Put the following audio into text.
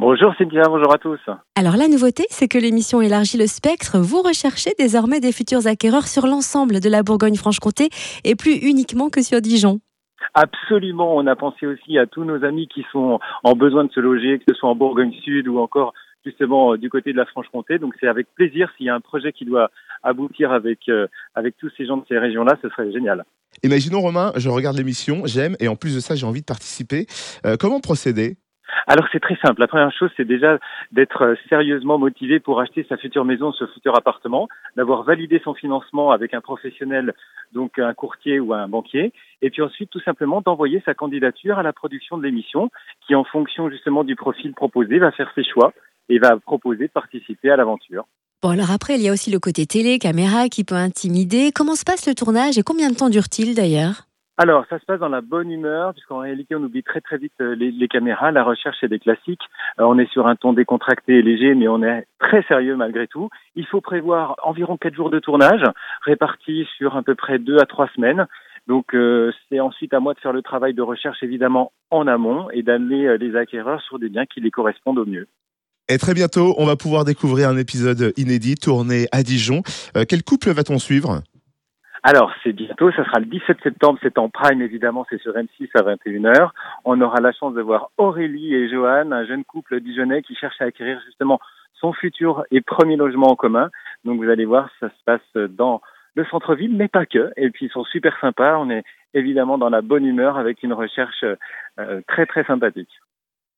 Bonjour Cynthia, bonjour à tous. Alors la nouveauté, c'est que l'émission élargit le spectre. Vous recherchez désormais des futurs acquéreurs sur l'ensemble de la Bourgogne-Franche-Comté et plus uniquement que sur Dijon. Absolument, on a pensé aussi à tous nos amis qui sont en besoin de se loger, que ce soit en Bourgogne Sud ou encore justement du côté de la Franche-Comté. Donc c'est avec plaisir s'il y a un projet qui doit aboutir avec euh, avec tous ces gens de ces régions-là, ce serait génial. Imaginons Romain, je regarde l'émission, j'aime et en plus de ça j'ai envie de participer. Euh, comment procéder? Alors c'est très simple. La première chose, c'est déjà d'être euh, sérieusement motivé pour acheter sa future maison, ce futur appartement, d'avoir validé son financement avec un professionnel, donc un courtier ou un banquier, et puis ensuite tout simplement d'envoyer sa candidature à la production de l'émission, qui en fonction justement du profil proposé va faire ses choix et va proposer de participer à l'aventure. Bon alors après, il y a aussi le côté télé, caméra qui peut intimider. Comment se passe le tournage et combien de temps dure-t-il d'ailleurs? Alors, ça se passe dans la bonne humeur, puisqu'en réalité, on oublie très très vite euh, les, caméras. La recherche, c'est des classiques. Euh, on est sur un ton décontracté et léger, mais on est très sérieux malgré tout. Il faut prévoir environ quatre jours de tournage, répartis sur à peu près deux à trois semaines. Donc, euh, c'est ensuite à moi de faire le travail de recherche, évidemment, en amont, et d'amener les acquéreurs sur des biens qui les correspondent au mieux. Et très bientôt, on va pouvoir découvrir un épisode inédit tourné à Dijon. quel couple va-t-on suivre? Alors, c'est bientôt, ça sera le 17 septembre, c'est en prime évidemment, c'est sur M6 à 21h. On aura la chance de voir Aurélie et Johan, un jeune couple dijonnais qui cherche à acquérir justement son futur et premier logement en commun. Donc vous allez voir, ça se passe dans le centre-ville, mais pas que. Et puis ils sont super sympas, on est évidemment dans la bonne humeur avec une recherche euh, très très sympathique.